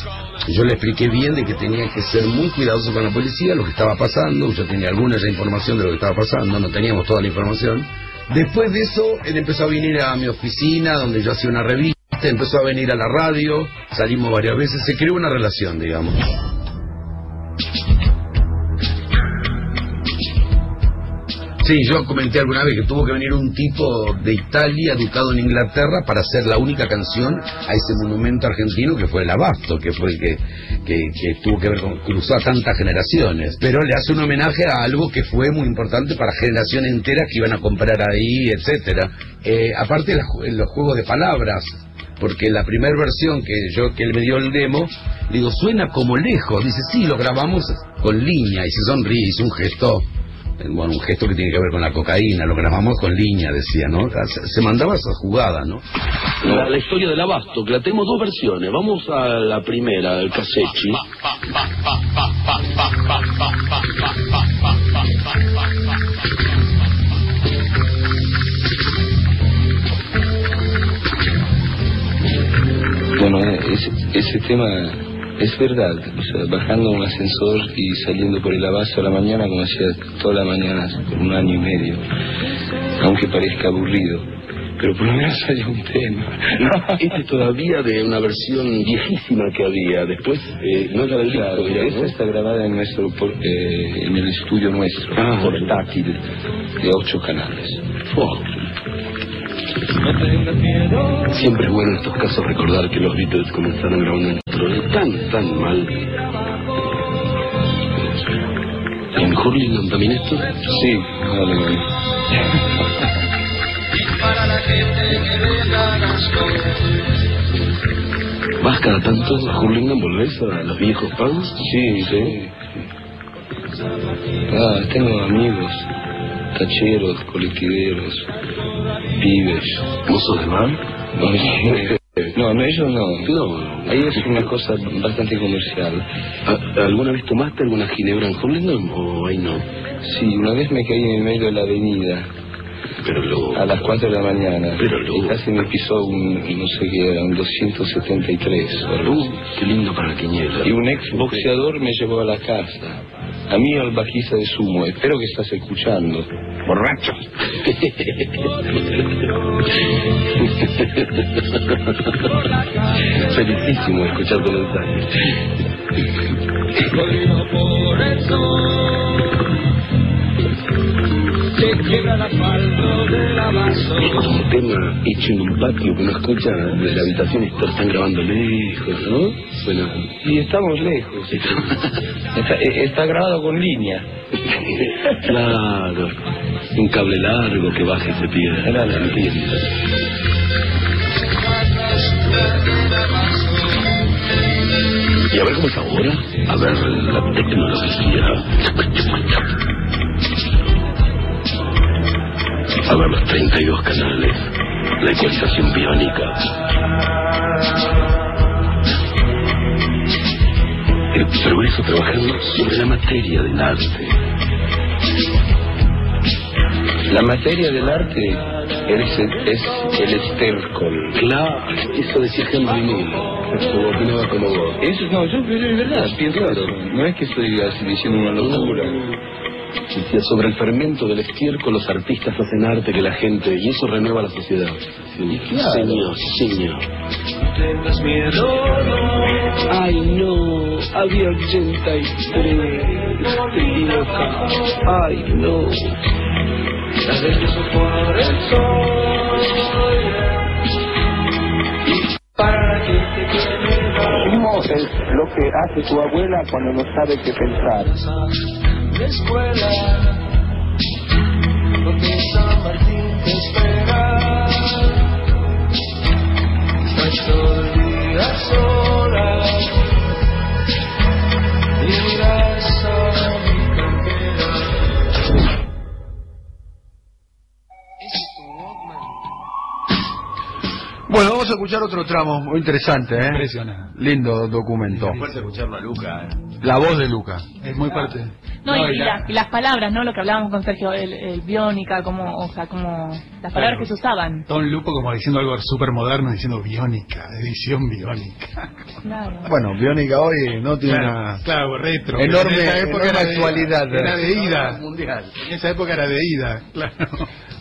Yo le expliqué bien de que tenía que ser muy cuidadoso con la policía, lo que estaba pasando, yo tenía alguna ya información de lo que estaba pasando, no teníamos toda la información. Después de eso, él empezó a venir a mi oficina, donde yo hacía una revista, empezó a venir a la radio, salimos varias veces, se creó una relación, digamos. Sí, yo comenté alguna vez que tuvo que venir un tipo de Italia, educado en Inglaterra, para hacer la única canción a ese monumento argentino que fue el Abasto, que fue el que, que, que tuvo que ver con, cruzó a tantas generaciones. Pero le hace un homenaje a algo que fue muy importante para generaciones enteras que iban a comprar ahí, etcétera. Eh, aparte de los, juegos de palabras, porque la primera versión que yo que él me dio el demo, digo, suena como lejos. Dice, sí, lo grabamos con línea, y se sonríe, hizo un gesto bueno, un gesto que tiene que ver con la cocaína, lo grabamos con línea, decía, ¿no? Se, se mandaba esa jugada, ¿no? La, la historia del abasto, que la tenemos dos versiones. Vamos a la primera, el Casechi. Bueno, eh, ese, ese tema es verdad. O sea, bajando un ascensor y saliendo por el abasto a la mañana, como hacía toda la mañana por un año y medio. Aunque parezca aburrido. Pero por lo menos hay un tema. Este es todavía de una versión viejísima que había. Después, eh, no es la del disco, mira, esa está grabada en nuestro por- eh, en el estudio nuestro, portátil, de ocho canales. Oh. Siempre es bueno en estos casos recordar que los Beatles comenzaron grabando en otro tan, tan mal. ¿En Hurlingham también esto? Sí, vale, ¿Vas cada tanto a Hurlingham? ¿Volvés a los viejos pubs? Sí, sí. Ah, tengo amigos, tacheros, colectiveros, pibes. ¿Vos sos de mar? No, no, ellos no. No. Ahí es una cosa bastante comercial. ¿Alguna vez tomaste alguna ginebra en Hurlingham o ahí no? Sí, una vez me caí en el medio de la avenida. Pero luego... A las 4 de la mañana. Pero luego... Y casi me pisó un, no sé qué era, un 273. o algo así. qué lindo para la quiniela. Y un ex boxeador me llevó a la casa. A mí al bajista de sumo. Espero que estás escuchando. Borracho. Felicísimo escuchar tu mensaje. por el sol que llega al asfalto del abasto. Es un tema hecho en un patio que uno escucha desde la habitación están grabando lejos, ¿no? Bueno, Y estamos lejos. Está, eh, está grabado con línea. claro. Un cable largo que baja y se pierde. Claro. ¿se? Y a ver cómo es ahora. A ver la tecnología. A ver los 32 canales. La ecualización biónica. El progreso trabajando sobre la materia del arte. La materia del arte es, es el estércol. Claro, eso decía Henry Mill. Como opinaba como vos. Eso, no, yo, yo de verdad pienso. No es que estoy así diciendo una locura. Sobre el fermento del estiércol los artistas hacen arte que la gente, y eso renueva la sociedad. Sí, Claro. Señor, señor. Tengas miedo, no. Ay, no, había 83. Estoy loca. Ay, no. Adentro por el sol. Para que te quede es lo que hace tu abuela cuando no sabe qué pensar. La escuela, porque San Martín te espera. Estás todo el día sola, irás a mi cartera. Bueno, vamos a escuchar otro tramo muy interesante, ¿eh? Impresionante. Lindo documento. Fuerte escucharlo a Luca. eh. La voz de Luca. Es muy parte. No, No, y, y y la- la- y las palabras, ¿no? Lo que hablábamos con Sergio, el, el biónica, como, o sea, como las palabras Claro. que se usaban. Tom Lupo como diciendo algo súper moderno, diciendo biónica, edición biónica. Claro. Bueno, Biónica hoy no tiene Claro, una claro, retro. enorme, en esa época enorme era de- actualidad. Era de ida. Mundial. En esa época era de ida, claro.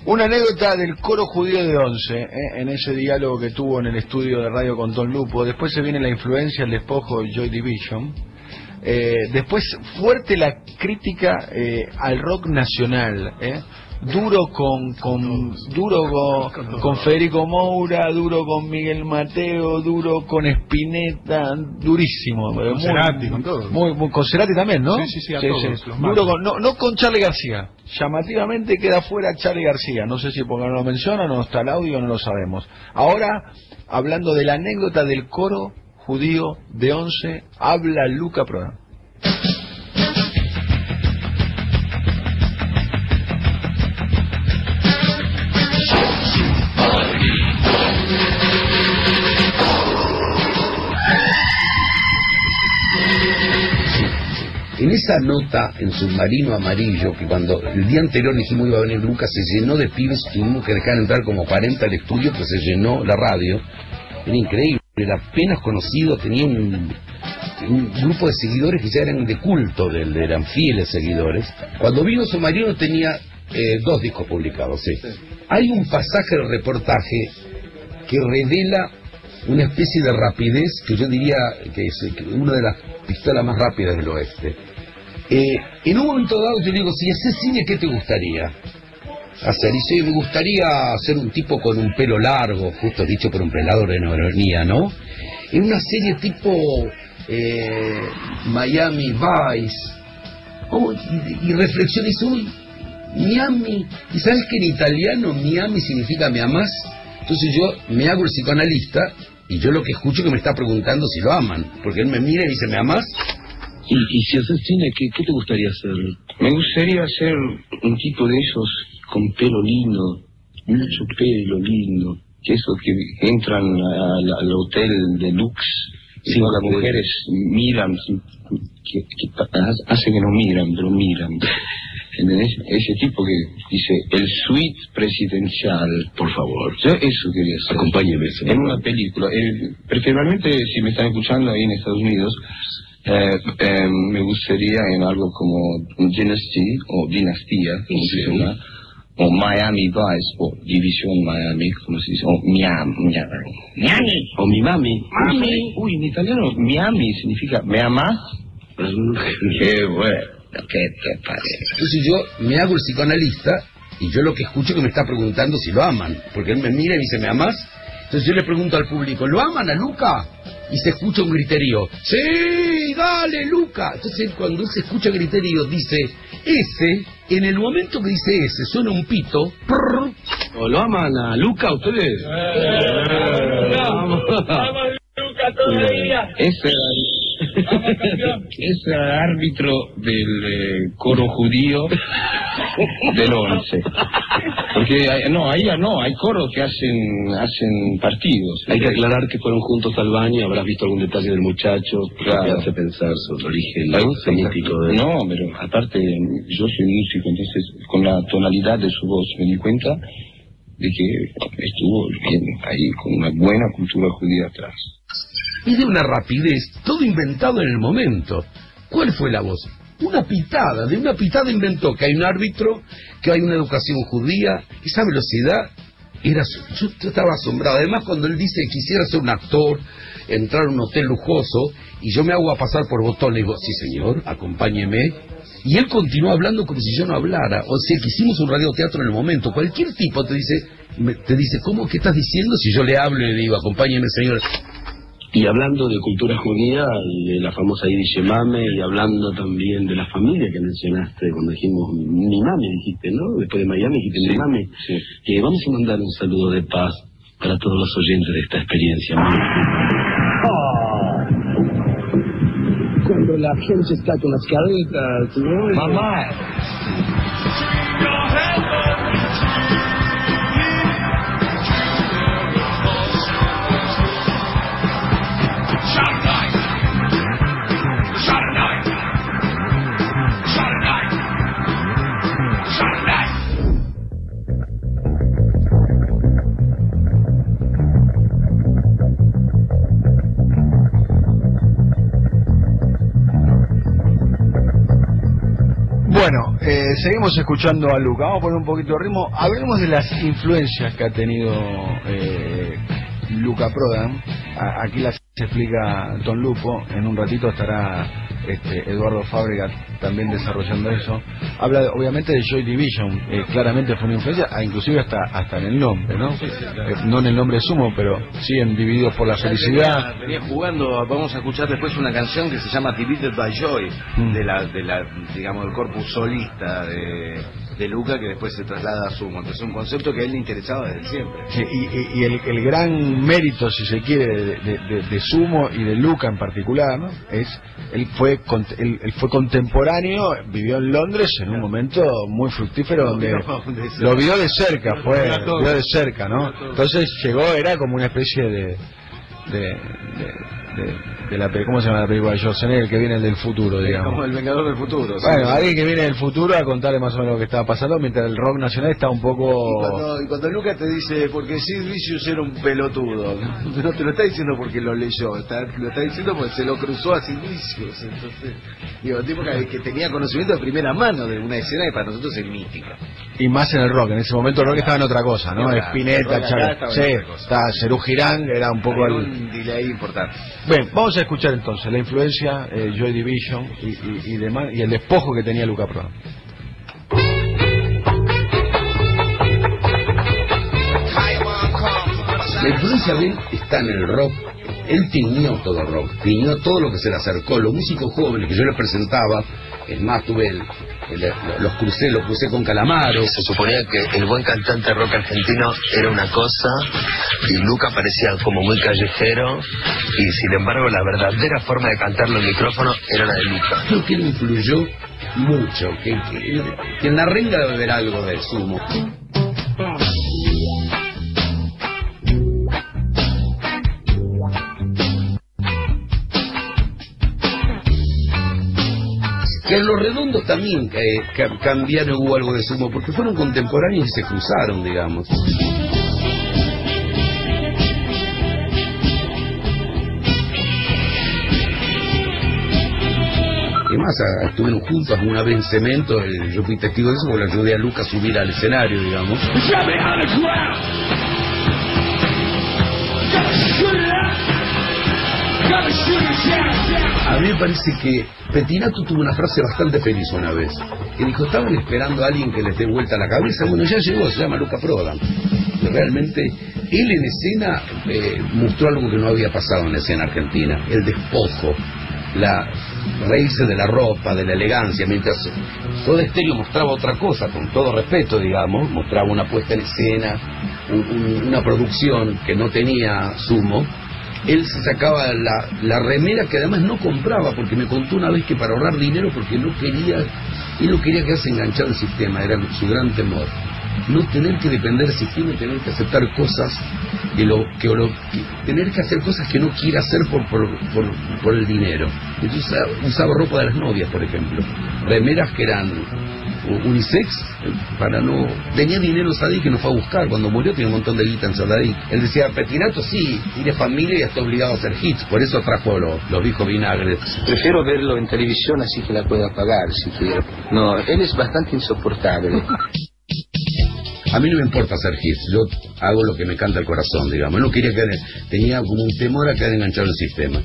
Una anécdota del coro judío de Once, ¿eh? en ese diálogo que tuvo en el estudio de radio con Don Lupo. Después se viene la influencia, el despojo de Joy Division. Eh, después, fuerte la crítica eh, al rock nacional. ¿eh? Duro con, con duro con, con Federico Moura, duro con Miguel Mateo, duro con Spinetta, durísimo. eh, muy- Cerati, con todo. Muy, muy- con Cerati también, ¿no? Sí, sí, sí, a todos, Duro con- no, no con Charlie García. Llamativamente queda fuera Charlie García. No sé si porque no lo mencionan, no está el audio, no lo sabemos. Ahora, hablando de la anécdota del coro judío de Once, habla Luca Prodan. En esa nota en Submarino Amarillo, que cuando el día anterior dijimos iba a venir Lucas, se llenó de pibes, tuvimos que dejar entrar como 40 al estudio, pues se llenó la radio. Era increíble, era apenas conocido, tenía un, un grupo de seguidores que ya eran de culto, de él, eran fieles seguidores. Cuando vino Submarino tenía eh, dos discos publicados, sí. Hay un pasaje del reportaje que revela una especie de rapidez que yo diría que es una de las pistolas más rápidas del oeste. Eh, en un momento dado yo digo, si haces cine, ¿qué te gustaría hacer? Dice, me gustaría ser un tipo con un pelo largo, justo dicho por un pelador de neuronía, ¿no? En una serie tipo eh, Miami Vice. Oh, y, y reflexiona y dice, uy, Miami. ¿Y sabes que en italiano Miami significa me amás? Entonces yo me hago el psicoanalista y yo lo que escucho que me está preguntando si lo aman. Porque él me mira y dice, ¿me amás? Y, y si haces cine, ¿qué, ¿qué te gustaría hacer? Me gustaría ser un tipo de esos con pelo lindo, mucho pelo lindo, que esos que entran al, al hotel deluxe y Sí, las sí. mujeres miran, que, que hace que no miran, pero miran. ¿Entendés? Ese tipo que dice, el suite presidencial, por favor. Yo eso quería hacer. Acompáñeme, señor. En una película. Eh, preferiblemente, si me están escuchando ahí en Estados Unidos, eh, eh, me gustaría en algo como Dynasty o Dinastía, como se Sí. O Miami Vice, o División Miami, como se dice, o Miami, Miami, o mi mami. Mami. Uy, en italiano, Miami significa me amas. Qué bueno, ¿qué te parece? Entonces yo me hago el psicoanalista y yo lo que escucho que me está preguntando si lo aman. Porque él me mira y dice, ¿me amas? Entonces yo le pregunto al público, ¿lo aman a Luca? Y se escucha un griterío, ¡Sí, dale, Luca! Entonces cuando él se escucha griterío dice, ese, en el momento que dice ese, suena un pito, prrr, ¿O lo aman a Luca ustedes? Ese era, ese el árbitro del eh, coro judío del once. Porque hay- no, ahí no, hay coros que hacen hacen partidos. Hay que aclarar que fueron juntos al baño, habrás visto algún detalle del muchacho que Claro. te hace pensar sobre el origen semítico de No, pero aparte yo soy músico, entonces con la tonalidad de su voz me di cuenta de que estuvo bien ahí con una buena cultura judía atrás. Y de una rapidez, todo inventado en el momento. ¿Cuál fue la voz? Una pitada, de una pitada inventó que hay un árbitro, que hay una educación judía, esa velocidad era yo, estaba asombrado. Además, cuando él dice que quisiera ser un actor, entrar a un hotel lujoso, y yo me hago a pasar por botón, le digo, sí señor, acompáñeme, Y él continuó hablando como si yo no hablara. O sea, que hicimos un radioteatro en el momento. Cualquier tipo te dice, te dice, ¿cómo que estás diciendo si yo le hablo y le digo, acompáñeme, señor? Y hablando de cultura judía, de la famosa Yiddish Mame, y hablando también de la familia que mencionaste cuando dijimos mi mami, dijiste, ¿no? Después de Miami dijiste mi mami. Eh, vamos a mandar un saludo de paz para todos los oyentes de esta experiencia. Cuando la gente está con las caretas, ¿no? Mamá. Eh, seguimos escuchando a Luca. Vamos a poner un poquito de ritmo. Hablemos de las influencias que ha tenido eh, Luca Prodan. Aquí las explica Don Lupo. En un ratito estará este, Eduardo Fábrega también desarrollando eso. Habla obviamente de Joy Division. Eh, claramente fue una influencia, ah, inclusive hasta, hasta en el nombre, ¿no? Eh, no en el nombre sumo, pero sí en Divididos por la Felicidad. Venía, venía jugando, vamos a escuchar después una canción que se llama Divided by Joy, Mm. de la, de la, digamos, del corpus solista de, de Luca, que después se traslada a Sumo. Entonces es un concepto que a él le interesaba desde siempre. Sí, y, y- y el, el gran mérito, si se quiere, de, de- de- de Sumo y de Luca en particular, ¿no? es él fue él, él fue contemporáneo, vivió en Londres en un momento muy fructífero donde lo vio de cerca, fue Lo vio de cerca, ¿no? Entonces llegó, era como una especie de de, de, de- de la ¿cómo se llama la película de Schwarzenegger? El que viene del futuro, digamos. Como el Vengador del Futuro. ¿sí? Bueno, alguien que viene del futuro a contarle más o menos lo que estaba pasando, mientras el rock nacional está un poco... Y cuando, y cuando Lucas te dice, porque Sid Vicious era un pelotudo, no te lo está diciendo porque lo leyó, está- lo está diciendo porque se lo cruzó a Sid Vicious. Entonces, digo, tipo que, que tenía conocimiento de primera mano de una escena que para nosotros es mítica. Y más en el rock, en ese momento el rock estaba en otra cosa, ¿no? El Spinetta, en sí, está Cerú Girán, era un poco el... un delay importante. Bien, vamos a escuchar entonces la influencia, eh, Joy Division y, demás, y el despojo que tenía Luca Pro. La influencia de él está en el rock. Él tiñó todo rock, tiñó todo lo que se le acercó. Los músicos jóvenes que yo les presentaba, es más, tuve el- los crucé, los crucé con Calamaro. Se suponía que el buen cantante rock argentino era una cosa y Luca parecía como muy callejero y sin embargo la verdadera forma de cantarlo en micrófono era la de Luca. Creo que él influyó mucho, que, que- que en la renga debe haber algo de sumo. Que en los redondos también eh, ca- cambiaron, hubo algo de sumo, porque fueron contemporáneos y se cruzaron, digamos. Además, a- estuvieron juntos una vez en cemento, eh, yo fui testigo de eso porque le ayudé a Lucas a subir al escenario, digamos. A mí me parece que Petinato tuvo una frase bastante feliz una vez, que dijo, estaban esperando a alguien que les dé vuelta la cabeza, bueno, ya llegó, se llama Luca Prodan. Realmente, él en escena eh, mostró algo que no había pasado en la escena argentina, el despojo, la reírse de la ropa, de la elegancia, mientras todo estéreo mostraba otra cosa, con todo respeto, digamos, mostraba una puesta en escena, un- una producción que no tenía sumo, él se sacaba la, remera que además no compraba, porque me contó una vez que para ahorrar dinero, porque no quería, él no quería quedarse enganchado al sistema, era su gran temor. No tener que depender del sistema y tener que aceptar cosas, que lo, que lo- que- tener que hacer cosas que no quiere hacer por, por, por, por el dinero. Entonces usaba, ropa de las novias, por ejemplo, remeras que eran unisex, eh, para no... Tenía dinero Sadik que nos fue a buscar, cuando murió tenía un montón de guita en Sadik. Él decía, Petinato sí, tiene familia y está obligado a hacer hits, por eso trajo lo- los viejos vinagres. Prefiero verlo en televisión así que la pueda pagar si quiero. No, él es bastante insoportable. A mí no me importa hacer hits, yo hago lo que me canta el corazón, digamos. No quería quedar, tenía como un temor a quedar enganchado en el sistema.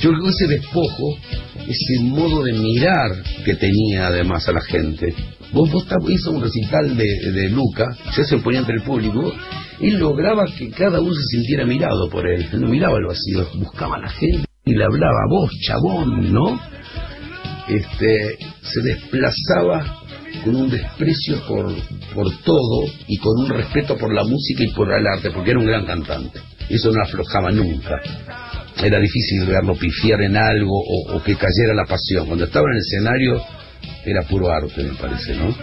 Yo creo que ese despojo, ese modo de mirar que tenía además a la gente. Vos, vos hizo un recital de, de Luca, ya se ponía entre el público, y lograba que cada uno se sintiera mirado por él. Él no miraba el vacío, buscaba a la gente y le hablaba, vos, chabón, ¿no? Este, se desplazaba con un desprecio por, por todo y con un respeto por la música y por el arte, porque era un gran cantante. Eso no aflojaba nunca. Era difícil verlo pifiar en algo o, o que cayera la pasión. Cuando estaba en el escenario era puro arte, me parece, ¿no?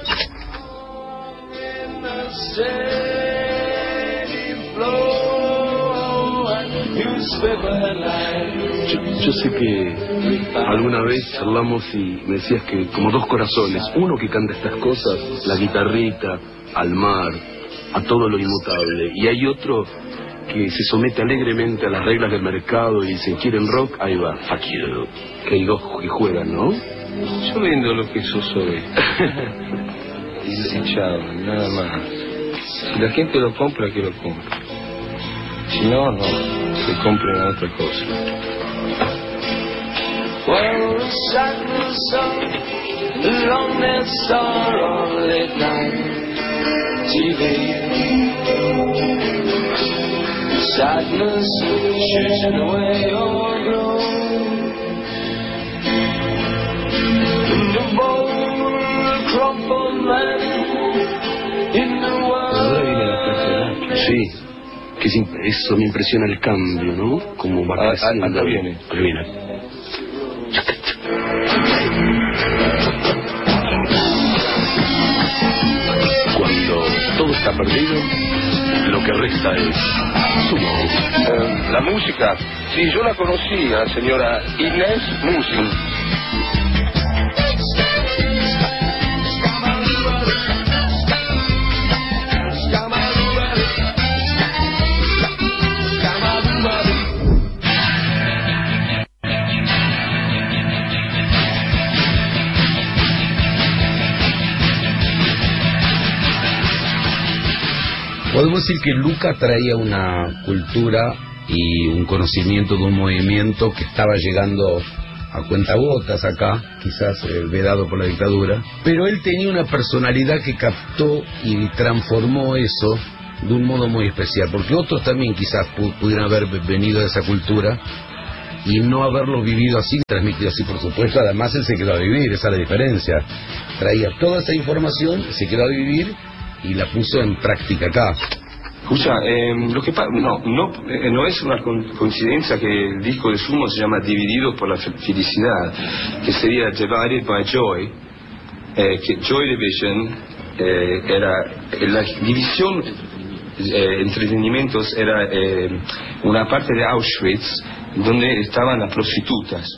Yo, sé que alguna vez hablamos y me decías que como dos corazones, uno que canta estas cosas, la guitarrita, al mar, a todo lo inmutable, y hay otro que se somete alegremente a las reglas del mercado y dice, ¿quieren rock? Ahí va, you. Que hay dos que juegan, ¿no? Yo vendo lo que yo soy. y, chao, nada más. Si la gente lo compra, que lo compre. Si no, no. Que compren a otra cosa. Well, the sadness of loneliness are on late night TV. Sadness chasing away your glow. In the bowl, crumble man in the world. Sí. Que eso me impresiona el cambio, ¿no? Como va Ah, ah, creciendo. acá viene. Acá viene. Cuando todo está perdido, lo que resta es sumo. Eh, la música, sí, yo la conocí, a la señora Inés Musin. Decir que Luca traía una cultura y un conocimiento de un movimiento que estaba llegando a cuentagotas acá, quizás eh, vedado por la dictadura, pero él tenía una personalidad que captó y transformó eso de un modo muy especial, porque otros también quizás pu- pudieran haber venido de esa cultura y no haberlo vivido así, transmitido así, por supuesto. Además, él se quedó a vivir, esa es la diferencia. Traía toda esa información, se quedó a vivir y la puso en práctica acá. Escucha, eh, lo que no, no, eh, no es una coincidencia que el disco de Sumo se llama Dividido por la fe- felicidad, que sería Divided by Joy, eh, que Joy Division eh, era la división entretenimientos era una parte de Auschwitz donde estaban las prostitutas